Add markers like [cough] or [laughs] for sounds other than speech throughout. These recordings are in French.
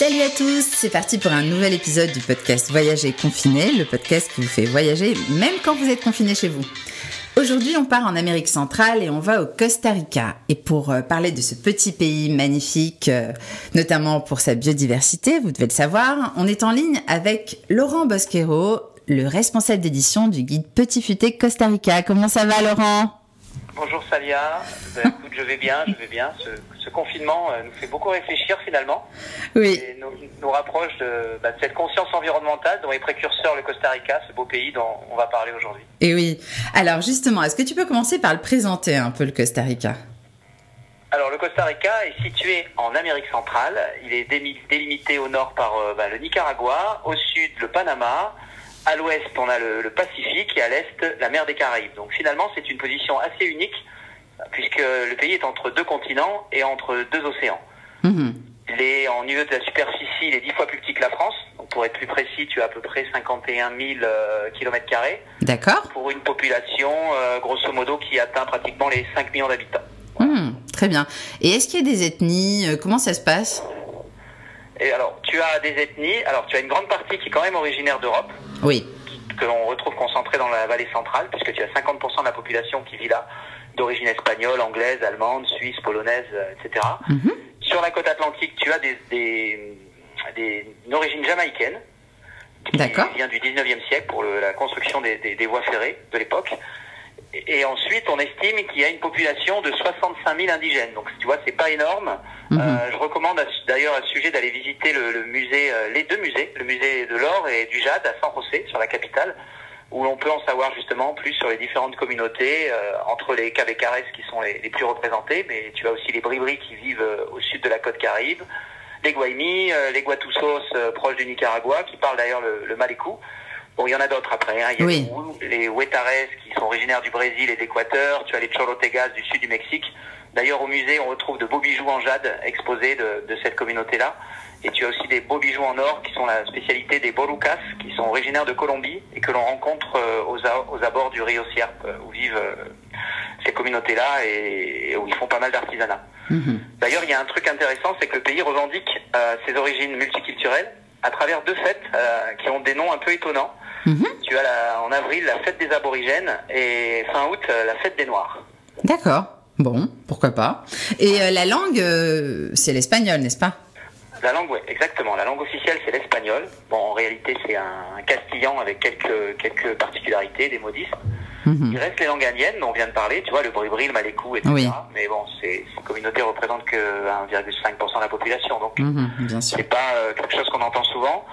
Salut à tous, c'est parti pour un nouvel épisode du podcast Voyager confiné, le podcast qui vous fait voyager même quand vous êtes confiné chez vous. Aujourd'hui, on part en Amérique centrale et on va au Costa Rica. Et pour euh, parler de ce petit pays magnifique, euh, notamment pour sa biodiversité, vous devez le savoir, on est en ligne avec Laurent Bosquero, le responsable d'édition du guide Petit Futé Costa Rica. Comment ça va, Laurent? Bonjour Salia, bah, écoute, je vais bien, je vais bien. Ce, ce confinement euh, nous fait beaucoup réfléchir finalement. Oui. Et nous, nous rapproche de, bah, de cette conscience environnementale dont est précurseur le Costa Rica, ce beau pays dont on va parler aujourd'hui. Et oui. Alors justement, est-ce que tu peux commencer par le présenter un peu le Costa Rica? Alors le Costa Rica est situé en Amérique centrale. Il est délimité au nord par euh, bah, le Nicaragua, au sud le Panama. À l'ouest, on a le, le Pacifique et à l'est, la mer des Caraïbes. Donc finalement, c'est une position assez unique puisque le pays est entre deux continents et entre deux océans. Mhm. Il est en niveau de la superficie, il est dix fois plus petit que la France. Donc pour être plus précis, tu as à peu près 51 000 euh, kilomètres carrés D'accord. pour une population euh, grosso modo qui atteint pratiquement les 5 millions d'habitants. Hmm, très bien. Et est-ce qu'il y a des ethnies? Euh, Comment ça se passe? Et alors, tu as des ethnies. Alors, tu as une grande partie qui est quand même originaire d'Europe, Oui. que l'on retrouve concentrée dans la vallée centrale, puisque tu as 50% de la population qui vit là, d'origine espagnole, anglaise, allemande, suisse, polonaise, euh, etc. Mhm. Sur la côte atlantique, tu as des, des, des- une origine jamaïcaine, qui D'accord. vient du 19e siècle pour le- la construction des, des- des voies ferrées de l'époque. Et, ensuite, on estime qu'il y a une population de 65 000 indigènes. Donc, tu vois, c'est pas énorme. Mhm. Euh, je recommande d'ailleurs à ce sujet d'aller visiter le, le musée, euh, les deux musées, le musée de l'or et du jade à San José, sur la capitale, où l'on peut en savoir justement plus sur les différentes communautés, euh, entre les Cabecares qui sont les, les plus représentés, mais tu as aussi les Bribri qui vivent au sud de la côte Caraïbe, les Guaymi, euh, les Guatusos proches du Nicaragua, qui parlent d'ailleurs le, le Malécou. Bon, il y en a d'autres après. Hein. Il y a Oui. les Huetares qui sont originaires du Brésil et d'Équateur. Tu as les Cholotegas du sud du Mexique. D'ailleurs, au musée, on retrouve de beaux bijoux en jade exposés de, de cette communauté-là. Et tu as aussi des beaux bijoux en or qui sont la spécialité des Borucas, qui sont originaires de Colombie et que l'on rencontre euh, aux, a- aux abords du Rio Sierpe, euh, où vivent euh, ces communautés-là et, et où ils font pas mal d'artisanat. Mhm. D'ailleurs, il y a un truc intéressant, c'est que le pays revendique euh, ses origines multiculturelles à travers deux fêtes euh, qui ont des noms un peu étonnants. Mhm. Tu as la- en avril la fête des aborigènes et fin août euh, la fête des noirs. D'accord. Bon, pourquoi pas. Et euh, la langue, euh, c'est l'espagnol, n'est-ce pas? La langue, ouais, exactement. La langue officielle, c'est l'espagnol. Bon, en réalité, c'est un, un castillan avec quelques, quelques particularités, des modismes. Mhm. Il reste les langues indiennes dont on vient de parler, tu vois, le bribri, le malékou, etc. Oui. Mais bon, ces, communautés représentent que 1,5% de la population, donc sûr. c'est pas euh, quelque chose qu'on entend souvent.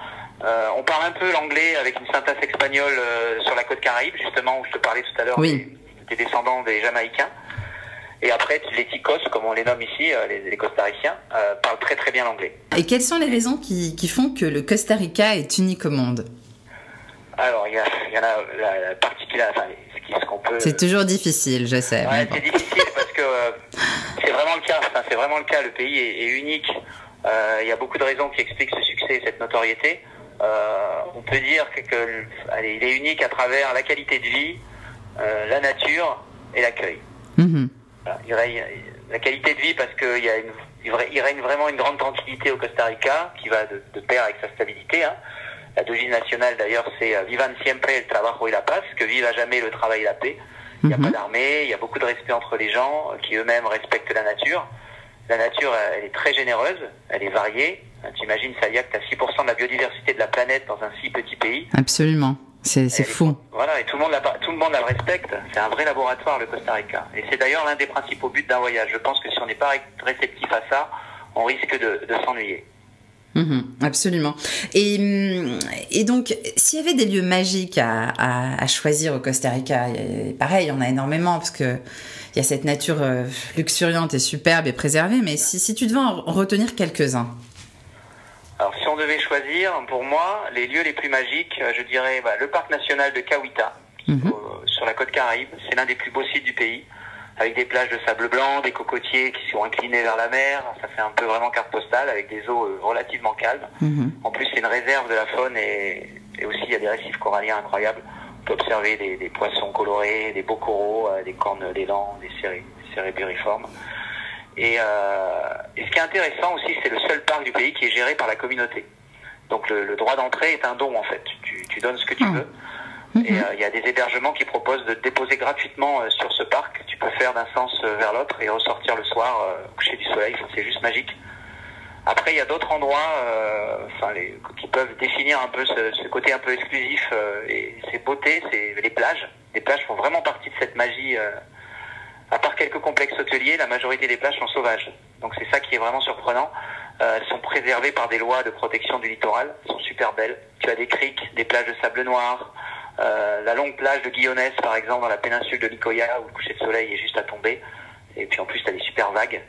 Euh, on parle un peu l'anglais avec une syntaxe espagnole euh, sur la côte Caraïbe, justement, où je te parlais tout à l'heure Oui. des, des descendants des Jamaïcains. Et après, les Ticos, comme on les nomme ici, les, les Costariciens, parlent très très bien l'anglais. Et quelles sont les raisons qui, qui font que le Costa Rica est unique au monde? Alors, il y, a, il y en a la, la particularité, enfin, peut... C'est toujours difficile, je sais. mais Ouais, bon. c'est difficile parce que euh, c'est vraiment le cas. Enfin, c'est vraiment le cas. Le pays est, est unique. Euh, Il y a beaucoup de raisons qui expliquent ce succès et cette notoriété. Euh, on peut dire que, que, allez, il est unique à travers la qualité de vie, la nature et l'accueil. Mhm. Voilà. Il règne- la qualité de vie parce qu'il y a une, il règne vraiment une grande tranquillité au Costa Rica qui va de, de pair avec sa stabilité. Hein. La devise nationale d'ailleurs c'est euh, Vivan siempre el trabajo y la paz, que vive à jamais le travail et la paix. Il n'y a Mhm. pas d'armée, il y a beaucoup de respect entre les gens qui eux-mêmes respectent la nature. La nature, euh, elle est très généreuse, elle est variée. Euh, Tu imagines, Salia, que tu as 6% de la biodiversité de la planète dans un si petit pays. Absolument. C'est fou. Voilà, et tout le monde la, tout le monde la respecte. C'est un vrai laboratoire, le Costa Rica. Et c'est d'ailleurs l'un des principaux buts d'un voyage. Je pense que si on n'est pas réceptif à ça, on risque de, de s'ennuyer. Mhm, absolument. Et, et donc, s'il y avait des lieux magiques à, à- à choisir au Costa Rica, et pareil, il y en a énormément parce que il y a cette nature euh, luxuriante et superbe et préservée. Mais si, si tu devais en retenir quelques-uns, Alors, si on devait choisir, pour moi, les lieux les plus magiques, euh, je dirais bah, le parc national de Kawita, Mhm. au- sur la côte Caraïbe. C'est l'un des plus beaux sites du pays, avec des plages de sable blanc, des cocotiers qui sont inclinés vers la mer. Ça fait un peu vraiment carte postale, avec des eaux euh, relativement calmes. Mhm. En plus, c'est une réserve de la faune et, et aussi il y a des récifs coralliens incroyables. On peut observer des, des poissons colorés, des beaux coraux, euh, des cornes d'élan, des céré- cérébériformes. Et, et ce qui est intéressant aussi, c'est le seul parc du pays qui est géré par la communauté. Donc le, le droit d'entrée est un don en fait. Tu, tu donnes ce que tu Ah. veux. Mhm. Et euh, il y a des hébergements qui proposent de déposer gratuitement euh, sur ce parc. Tu peux faire d'un sens euh, vers l'autre et ressortir le soir au coucher du soleil. C'est juste magique. Après, il y a d'autres endroits euh, les, qui peuvent définir un peu ce, ce côté un peu exclusif euh, et ces beautés, c'est les plages. Les plages font vraiment partie de cette magie. euh, à part quelques complexes hôteliers, la majorité des plages sont sauvages. Donc c'est ça qui est vraiment surprenant. Elles sont préservées par des lois de protection du littoral. Elles sont super belles. Tu as des criques, des plages de sable noir, euh, la longue plage de Guillonès, par exemple, dans la péninsule de Nicoya, où le coucher de soleil est juste à tomber. Et puis en plus, tu as des super vagues.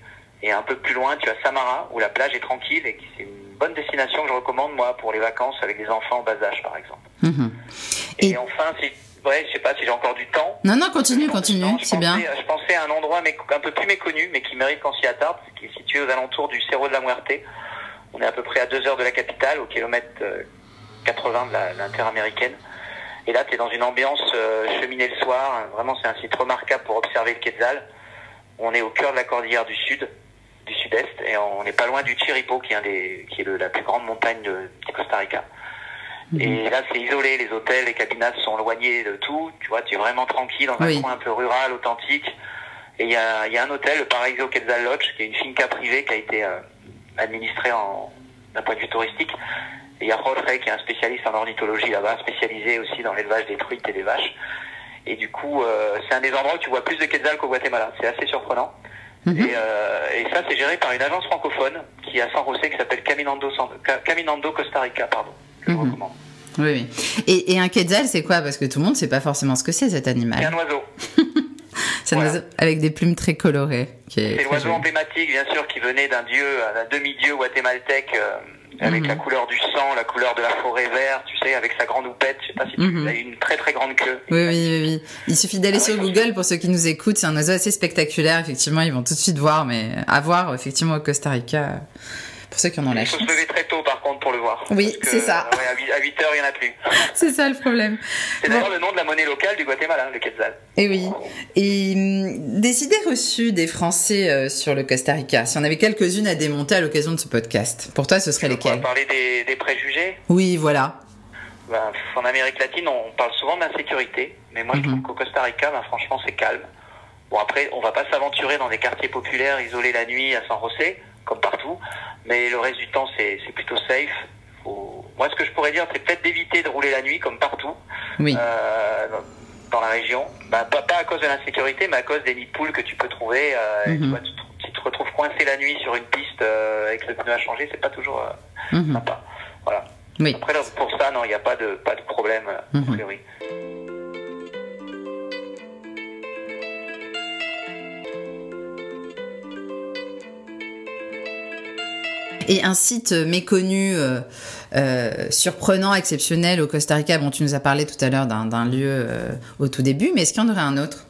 Et un peu plus loin, tu as Samara, où la plage est tranquille et qui c'est une bonne destination que je recommande, moi, pour les vacances avec des enfants en bas âge, par exemple. Mhm. Et, Et- enfin, si, ouais, je sais pas si j'ai encore du temps. Non, non, continue, Je continue, c'est bien. Je pensais à un endroit un peu plus méconnu, mais qui mérite qu'on s'y attarde, qui est situé aux alentours du Cerro de la Muerte. On est à peu près à deux heures de la capitale, au kilomètre euh, 80 de la- de l'interaméricaine. Et là, tu es dans une ambiance euh, cheminée le soir. Vraiment, c'est un site remarquable pour observer le Quetzal. On est au cœur de la cordillère du sud, du sud-est, et on n'est pas loin du Chiripo, qui est, un des, qui est le- la plus grande montagne de, du Costa Rica. Et là, c'est isolé, les hôtels, les cabinas sont éloignés de tout. Tu vois, tu es vraiment tranquille dans un Oui. coin un peu rural, authentique. Et il y a, il y a un hôtel, le Paraíso Quetzal Lodge, qui est une finca privée qui a été euh, administrée en, d'un point de vue touristique. Et il y a Jorge, qui est un spécialiste en ornithologie là-bas, spécialisé aussi dans l'élevage des truites et des vaches. Et du coup, euh, c'est un des endroits où tu vois plus de Quetzal qu'au Guatemala. C'est assez surprenant. Mhm. Et, euh, et ça, c'est géré par une agence francophone qui est à San José, qui s'appelle Caminando, Caminando Costa Rica, pardon, que je Mhm. recommande. Oui, oui. Et, et un quetzal, c'est quoi? Parce que tout le monde sait pas forcément ce que c'est cet C'est animal. un oiseau. [laughs] C'est un voilà. oiseau avec des plumes très colorées. C'est l'oiseau emblématique, bien sûr, qui venait d'un dieu, d'un demi-dieu guatémaltèque, euh, avec Mhm. la couleur du sang, la couleur de la forêt verte, tu sais, avec sa grande houppette. Je sais pas si tu Mhm. il a une très très grande queue. Oui, oui, oui, oui. Il suffit d'aller Ah sur oui, Google pour ceux qui nous écoutent. C'est un oiseau assez spectaculaire. Effectivement, ils vont tout de suite voir, mais à voir effectivement au Costa Rica. Pour ceux qui en ont la Il faut chance. se lever très Oui, c'est ça. euh, ouais, à 8, à 8 heures, il n'y en a plus. [laughs] C'est ça le problème. C'est Bon. d'ailleurs le nom de la monnaie locale du Guatemala, le quetzal. Et oui. Et hum, des idées reçues des Français euh, sur le Costa Rica? Si on avait quelques-unes à démonter à l'occasion de ce podcast. Pour toi, ce serait On va lesquelles? parler des, des préjugés? Oui, voilà. Ben, en Amérique latine, on parle souvent d'insécurité, mais moi je Mhm. trouve qu'au Costa Rica, ben, franchement, c'est calme. Bon, après, on va pas s'aventurer dans des quartiers populaires isolés la nuit à San José, comme partout, mais le reste du temps, c'est plutôt safe. Faut- Moi, ce que je pourrais dire, c'est peut-être d'éviter de rouler la nuit, comme partout, Oui. euh, dans la région. Ben, pas, pas à cause de l'insécurité, mais à cause des nids de poules que tu peux trouver. euh, Mhm. tu te- si tu te retrouves coincé la nuit sur une piste euh, avec le pneu à changer, c'est pas toujours euh, Mhm. sympa. Voilà. Oui. Après, là, pour ça, non, il n'y a pas de, pas de problème, euh, Mhm. a priori. Et un site méconnu, euh, euh, surprenant, exceptionnel au Costa Rica. Bon, tu nous as parlé tout à l'heure d'un lieu euh, au tout début, mais est-ce qu'il y en aurait un autre?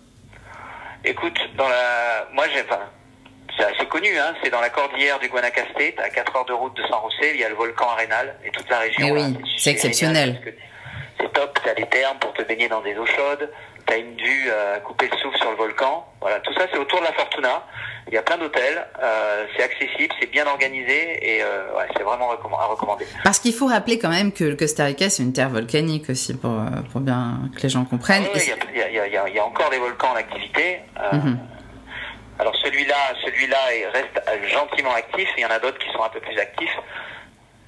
Écoute, dans la, moi, j'ai, c'est assez connu, hein, c'est dans la cordillère du Guanacaste, à 4 heures de route de San José, il y a le volcan Arenal et toute la région. Eh oui, là, c'est exceptionnel. C'est top, t'as des thermes pour te baigner dans des eaux chaudes, t'as une vue à couper le souffle sur le volcan. Voilà, tout ça c'est autour de la Fortuna. Il y a plein d'hôtels, euh, c'est accessible, c'est bien organisé et euh, ouais, c'est vraiment à recommander. Parce qu'il faut rappeler quand même que le Costa Rica, c'est une terre volcanique aussi, pour, euh, pour bien que les gens comprennent. Oui, il y, y y a- il y a encore des volcans en activité. Euh, Mhm. Alors celui-là, celui-là est- reste euh, gentiment actif. Il y en a d'autres qui sont un peu plus actifs.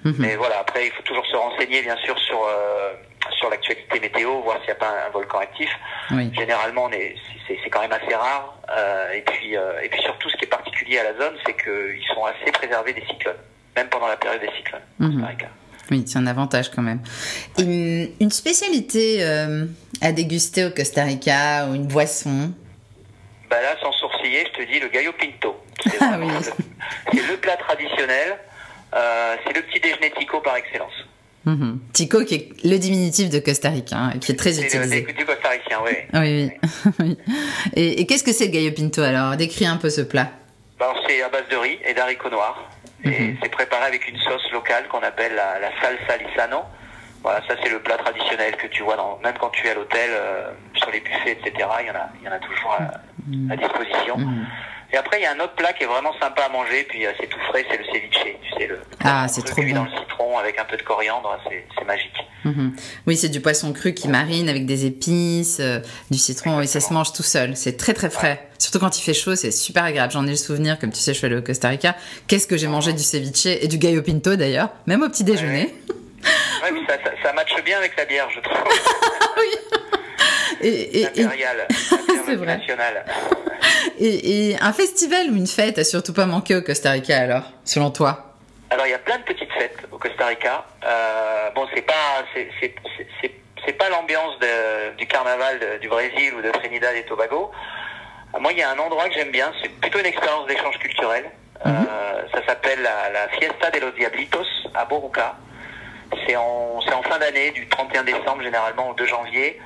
Mhm. Mais voilà, après il faut toujours se renseigner bien sûr sur euh, sur l'actualité météo, voir s'il n'y a pas un, volcan actif. Oui. Généralement, est- c'est quand même assez rare. Euh, et puis euh, et puis surtout, ce qui est particulier à la zone, c'est qu'ils sont assez préservés des cyclones, même pendant la période des cyclones. Mhm. Oui, c'est un avantage quand même. Une, une spécialité euh, à déguster au Costa Rica ou une boisson? Bah là, sans sourciller, je te dis le gallo pinto. [laughs] C'est Ah oui. le, le plat traditionnel. C'est le petit déjeuner tico par excellence. Mhm. Tico, qui est le diminutif de Costa Rica, hein, qui est très C'est le utilisé. du du costaricien, [laughs] oui. Oui, oui. [laughs] oui. Et, et qu'est-ce que c'est le gallo pinto alors? Décris un peu ce plat. Ben, c'est à base de riz et d'haricots noirs. Et Mhm. c'est préparé avec une sauce locale qu'on appelle la, la salsa lisano. Voilà, ça c'est le plat traditionnel que tu vois dans, même quand tu es à l'hôtel, euh, sur les buffets, etc. Il y en a, il y en a toujours à, à disposition. Mhm. Et après, il y a un autre plat qui est vraiment sympa à manger, puis euh, c'est tout frais, c'est le ceviche. Tu sais, le Ah, c'est trop bon. dans le citron avec un peu de coriandre, c'est magique. Mhm. Oui, c'est du poisson cru qui marine avec des épices, euh, du citron, et ça se mange tout seul. C'est très très frais. Surtout quand il fait chaud, c'est super agréable. J'en ai le souvenir, comme tu sais, je suis allée au Costa Rica. Qu'est-ce que j'ai mangé du ceviche et du gallo pinto d'ailleurs, même au petit déjeuner. Ouais, ça, ça, ça matche bien avec la bière, je trouve. [laughs] Et, et, et, Impériale, [laughs] C'est vrai. [laughs] et- et un festival ou une fête a surtout pas manqué au Costa Rica alors, selon toi? Alors il y a plein de petites fêtes au Costa Rica. Euh, bon, c'est pas c'est pas l'ambiance du carnaval de- du Brésil ou de Trinidad et Tobago. Euh, Moi, il y a un endroit que j'aime bien. C'est plutôt une expérience d'échange culturel. Euh, ça s'appelle la, la Fiesta de los Diablitos à Boruca. C'est en c'est en fin d'année, du 31 décembre généralement au 2 janvier.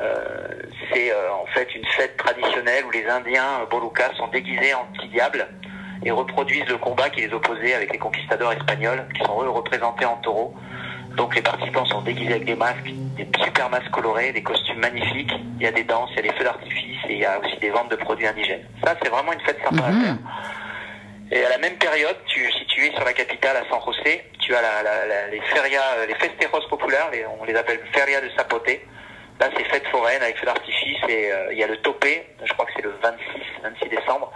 Euh, c'est euh, en fait une fête traditionnelle où les Indiens euh, Bolucas sont déguisés en petits diables et reproduisent le combat qui les opposait avec les conquistadors espagnols, qui sont eux représentés en taureau. Donc les participants sont déguisés avec des masques, des super masques colorés, des costumes magnifiques. Il y a des danses, il y a des feux d'artifice et il y a aussi des ventes de produits indigènes. Ça, c'est vraiment une fête sympa à Mhm. faire. Et à la même période, tu, si tu es sur la capitale à San José, tu as la, la- la- les ferias, les festejos populaires, les- on les appelle feria de Zapote. Là, c'est fête foraine avec feu d'artifice et euh, il y a le topé, je crois que c'est le 26, 26 décembre,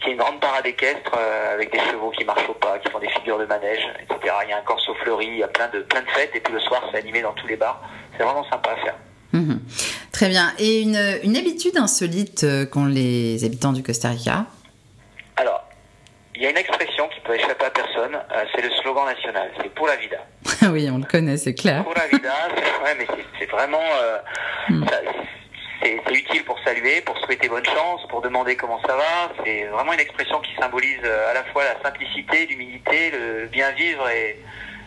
qui est une grande parade équestre euh, avec des chevaux qui marchent au pas, qui font des figures de manège, etc. Il y a un corso fleuri, il y a plein de, plein de fêtes et puis le soir, c'est animé dans tous les bars. C'est vraiment sympa à faire. Mhm. Très bien. Et une, une habitude insolite euh, qu'ont les habitants du Costa Rica? Il y a une expression qui peut échapper à personne, euh, c'est le slogan national, c'est pour la vida. [laughs] Oui, on le connaît, c'est clair. Pura vida, c'est ouais, mais c'est- c'est vraiment, euh, c'est c'est utile pour saluer, pour souhaiter bonne chance, pour demander comment ça va. C'est vraiment une expression qui symbolise euh, à la fois la simplicité, l'humilité, le bien vivre et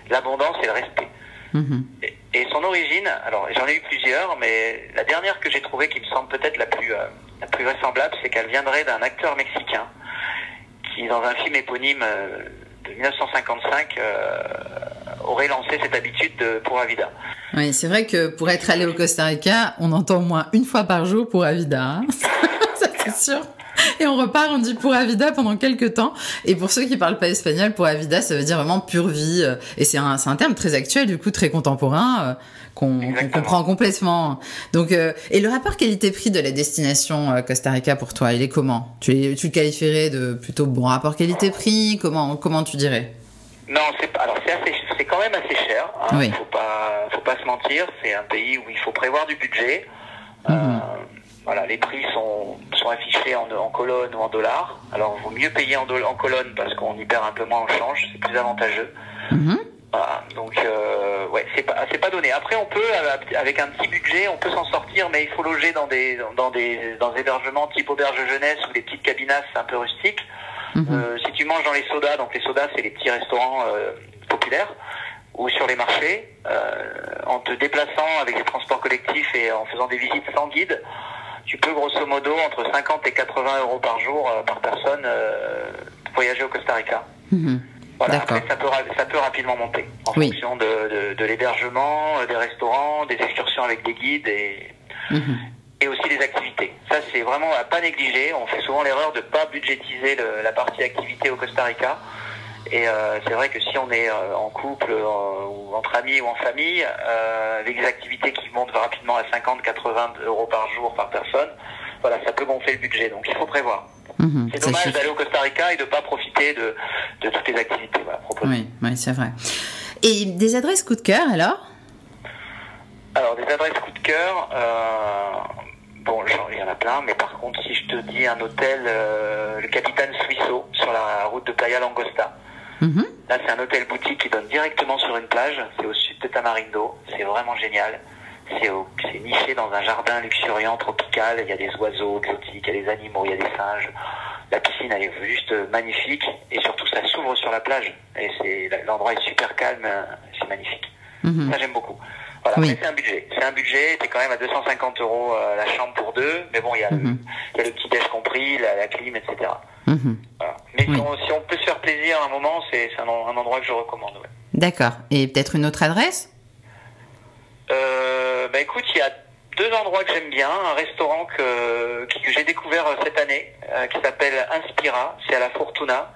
l'abondance et le respect. Mhm. Et, et son origine, alors j'en ai eu plusieurs, mais la dernière que j'ai trouvée qui me semble peut-être la plus euh, la plus vraisemblable, c'est qu'elle viendrait d'un acteur mexicain dans un film éponyme euh, de 1955, euh, aurait lancé cette habitude de Pura Vida. Oui, c'est vrai que pour être allé au Costa Rica, on entend au moins une fois par jour pour Avida. hein. [laughs] Ça, c'est sûr. Et on repart, on dit pour Avida pendant quelques temps. Et pour ceux qui parlent pas espagnol, pour Avida, ça veut dire vraiment pure vie. Et c'est un, un terme très actuel, du coup, très contemporain, euh, qu'on comprend complètement. Donc, euh, et le rapport qualité-prix de la destination euh, Costa Rica pour toi, il est comment? Tu, tu le qualifierais de plutôt bon rapport qualité-prix? Comment, comment tu dirais? Non, c'est. Alors c'est quand même assez cher. Hein, Oui. Faut pas, faut pas se mentir. C'est un pays où il faut prévoir du budget. Mhm. Euh, voilà, les prix sont sont affichés en, en colonne ou en dollars. Alors, il vaut mieux payer en, en colonne parce qu'on y perd un peu moins en change. C'est plus avantageux. Mhm. Voilà, donc euh, ouais, c'est pas c'est pas donné. Après, on peut euh, avec un petit budget, on peut s'en sortir, mais il faut loger dans des dans des dans des hébergements type auberge jeunesse ou des petites cabinasses un peu rustiques. Mhm. Euh, si tu manges dans les sodas, donc les sodas c'est les petits restaurants euh, populaires, ou sur les marchés, euh, en te déplaçant avec les transports collectifs et en faisant des visites sans guide, tu peux grosso modo entre 50 et 80 euros par jour euh, par personne euh, voyager au Costa Rica. Mhm. Voilà, après ça peut, ça peut rapidement monter en Oui. fonction de, de, de l'hébergement, euh, des restaurants, des excursions avec des guides et, Mhm. et aussi des activités. Ça, c'est vraiment à pas négliger. On fait souvent l'erreur de pas budgétiser le- la partie activité au Costa Rica. Et euh, c'est vrai que si on est euh, en couple euh, ou entre amis ou en famille, avec des activités qui montent rapidement à 50-80 euros par jour par personne, voilà, ça peut gonfler le budget. Donc il faut prévoir. Mhm. C'est dommage d'aller au Costa Rica et de pas profiter de, de toutes les activités voilà, proposées. Oui, oui, c'est vrai. Et des adresses coup de cœur alors? Alors, des adresses coup de cœur, bon, genre, il y en a plein, mais par contre, si je te dis un hôtel, le Capitaine Suisso, sur la route de Playa Langosta. Mhm. Là, c'est un hôtel boutique qui donne directement sur une plage. C'est au sud de Tamarindo. C'est vraiment génial. C'est au- c'est niché dans un jardin luxuriant, tropical. Il y a des oiseaux exotiques, il y a des animaux, il y a des singes. La piscine, elle est juste magnifique. Et surtout, ça s'ouvre sur la plage. Et c'est l'endroit est super calme. C'est magnifique. Mhm. Ça, j'aime beaucoup. Voilà, Oui. c'est un budget. C'est un budget, t'es quand même à 250 euros euh, la chambre pour deux, mais bon, il y a, le- Mhm. y a le petit déj compris, la, la clim, etc. Oui. si, on, si on peut se faire plaisir à un moment, c'est un, en- un endroit que je recommande. Ouais. D'accord. Et peut-être une autre adresse? Euh, bah écoute, il y a deux endroits que j'aime bien. Un restaurant que, que j'ai j'ai découvert cette année, qui s'appelle Inspira. C'est à la Fortuna.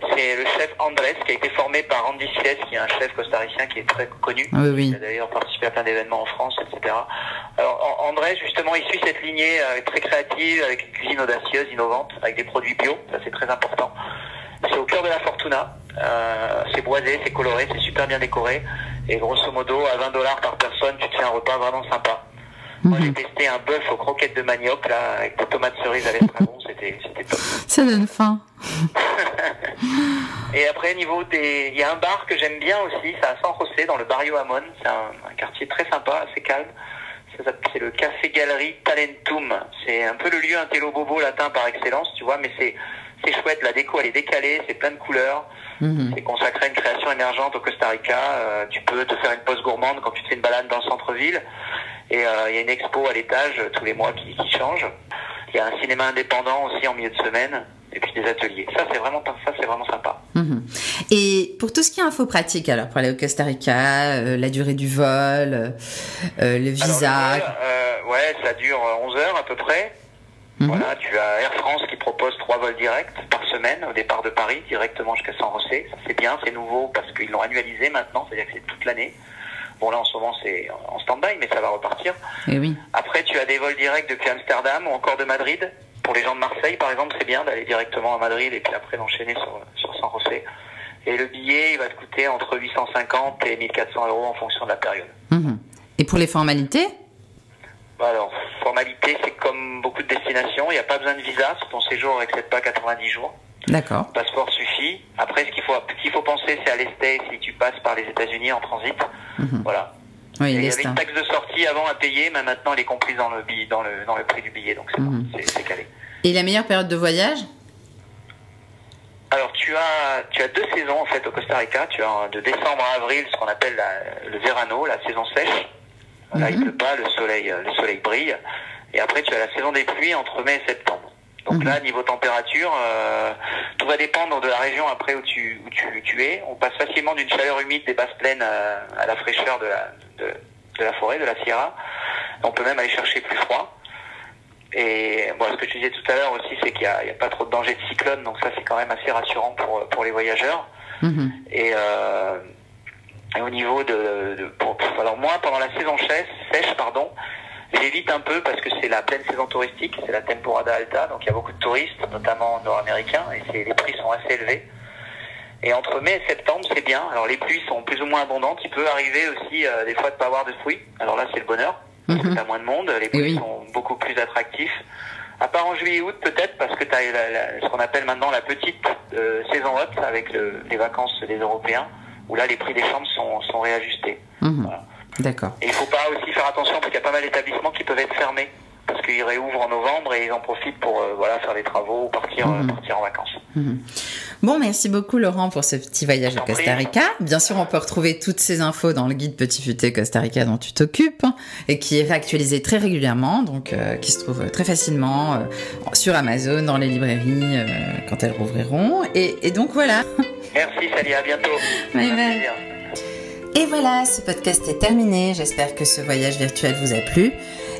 C'est le chef Andrés qui a été formé par Andy Sies, qui est un chef costaricien qui est très connu. Oui, oui. Il a d'ailleurs participé à plein d'événements en France, etc. Alors Andrés, justement, il suit cette lignée euh, très créative, avec une cuisine audacieuse, innovante, avec des produits bio, ça c'est très important. C'est au cœur de la Fortuna. Euh, c'est boisé, c'est coloré, c'est super bien décoré. Et grosso modo, à 20 dollars par personne, tu te fais un repas vraiment sympa. Moi, j'ai mhm. testé un bœuf aux croquettes de manioc, là, avec des tomates cerises à l'estragon, c'était, c'était top. [laughs] Ça donne faim. et après, niveau des, il y a un bar que j'aime bien aussi, c'est à San José, dans le Barrio Amon. C'est un, quartier très sympa, assez calme. C'est le Café Galerie Talentum. C'est un peu le lieu intello bobo latin par excellence, tu vois, mais c'est, c'est chouette. La déco, elle est décalée, c'est plein de couleurs. Mhm. C'est consacré à une création émergente au Costa Rica. Euh, tu peux te faire une pause gourmande quand tu te fais une balade dans le centre-ville. Et euh, il y a une expo à l'étage euh, tous les mois qui, qui change. Il y a un cinéma indépendant aussi en milieu de semaine et puis des ateliers. Ça, c'est vraiment, ça, c'est vraiment sympa. Mhm. Et pour tout ce qui est info pratique, alors pour aller au Costa Rica, euh, la durée du vol, euh, le visa. euh, ouais, ça dure 11 heures à peu près. Mhm. Voilà, tu as Air France qui propose trois vols directs par semaine au départ de Paris directement jusqu'à San José. C'est bien, c'est nouveau parce qu'ils l'ont annualisé maintenant, c'est-à-dire que c'est toute l'année. Bon là en ce moment c'est en stand-by mais ça va repartir. Et eh oui. Après tu as des vols directs depuis Amsterdam ou encore de Madrid. Pour les gens de Marseille par exemple c'est bien d'aller directement à Madrid et puis après d'enchaîner sur, sur San José. Et le billet il va te coûter entre 850 et 1400 euros en fonction de la période. Mhm. Et pour les formalités? Bah alors, formalité, c'est comme beaucoup de destinations, il n'y a pas besoin de visa si ton séjour n'excède pas 90 jours. D'accord. Passeport suffit. Après, ce qu'il faut, qu'il faut penser, c'est à l'Estée si tu passes par les États-Unis en transit. Mhm. Voilà. Oui, il y avait une taxe de sortie avant à payer, mais maintenant elle est comprise dans le, billet, dans le, dans le prix du billet, donc c'est mhm. calé. Et la meilleure période de voyage? Alors tu as tu as deux saisons en fait au Costa Rica. Tu as de décembre à avril ce qu'on appelle le verano, la saison sèche. Là il mhm. pleut pas, le soleil le soleil brille. Et après tu as la saison des pluies entre mai et septembre. Donc là, mhm. niveau température, euh, tout va dépendre de la région après où tu, où tu, tu es. On passe facilement d'une chaleur humide des basses plaines à, à la fraîcheur de la, de, de, la forêt, de la sierra. On peut même aller chercher plus froid. Et bon, ce que tu disais tout à l'heure aussi, c'est qu'il n'y a, a, pas trop de danger de cyclone, donc ça c'est quand même assez rassurant pour, pour les voyageurs. Mhm. Et, euh, et, au niveau de, de pour, alors moi, pendant la saison sèche, sèche pardon, J'évite un peu parce que c'est la pleine saison touristique, c'est la temporada alta, donc il y a beaucoup de touristes, notamment nord-américains, et les prix sont assez élevés. Et entre mai et septembre, c'est bien. Alors les pluies sont plus ou moins abondantes. Il peut arriver aussi euh, des fois de pas avoir de fruits. Alors là, c'est le bonheur. Parce que mhm. moins de monde. Les pluies sont beaucoup plus attractifs. À part en juillet et août, peut-être, parce que tu as ce qu'on appelle maintenant la petite euh, saison haute avec les vacances des Européens, où là, les prix des chambres sont, sont réajustés. Mhm. Voilà. D'accord. Et il faut pas aussi faire attention parce qu'il y a pas mal d'établissements qui peuvent être fermés parce qu'ils réouvrent en novembre et ils en profitent pour euh, voilà faire des travaux ou partir, euh, mhm. partir en vacances. Mhm. Bon, merci beaucoup Laurent pour ce petit voyage au Costa Rica. Bien sûr, on peut retrouver toutes ces infos dans le guide Petit Futé Costa Rica dont tu t'occupes et qui est réactualisé très régulièrement, donc euh, qui se trouve très facilement sur Amazon, dans les librairies quand elles rouvriront. Et, et donc voilà. Merci Sally, à bientôt. Bye bye. Et voilà, ce podcast est terminé. J'espère que ce voyage virtuel vous a plu.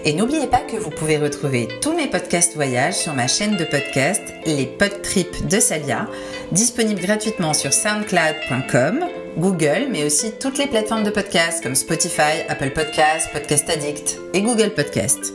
Et n'oubliez pas que vous pouvez retrouver tous mes podcasts voyages sur ma chaîne de podcast, les Podtrips de Salia, disponible gratuitement sur soundcloud.com, Google, mais aussi toutes les plateformes de podcasts comme Spotify, Apple Podcasts, Podcast Addict et Google Podcasts.